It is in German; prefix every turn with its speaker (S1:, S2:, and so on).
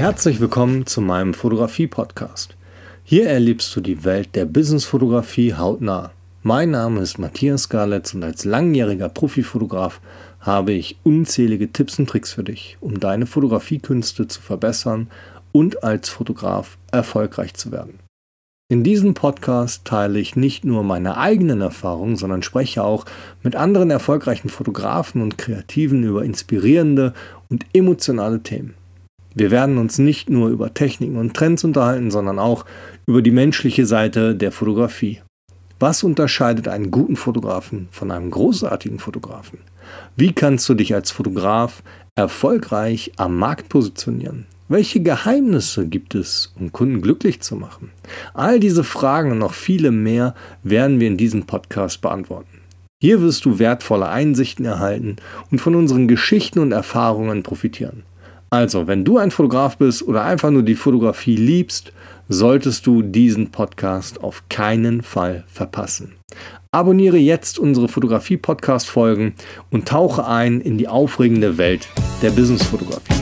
S1: Herzlich willkommen zu meinem Fotografie-Podcast. Hier erlebst du die Welt der Businessfotografie hautnah. Mein Name ist Matthias Garletz und als langjähriger Profifotograf habe ich unzählige Tipps und Tricks für dich, um deine Fotografiekünste zu verbessern und als Fotograf erfolgreich zu werden. In diesem Podcast teile ich nicht nur meine eigenen Erfahrungen, sondern spreche auch mit anderen erfolgreichen Fotografen und Kreativen über inspirierende und emotionale Themen. Wir werden uns nicht nur über Techniken und Trends unterhalten, sondern auch über die menschliche Seite der Fotografie. Was unterscheidet einen guten Fotografen von einem großartigen Fotografen? Wie kannst du dich als Fotograf erfolgreich am Markt positionieren? Welche Geheimnisse gibt es, um Kunden glücklich zu machen? All diese Fragen und noch viele mehr werden wir in diesem Podcast beantworten. Hier wirst du wertvolle Einsichten erhalten und von unseren Geschichten und Erfahrungen profitieren. Also, wenn du ein Fotograf bist oder einfach nur die Fotografie liebst, solltest du diesen Podcast auf keinen Fall verpassen. Abonniere jetzt unsere Fotografie-Podcast-Folgen und tauche ein in die aufregende Welt der Business-Fotografie.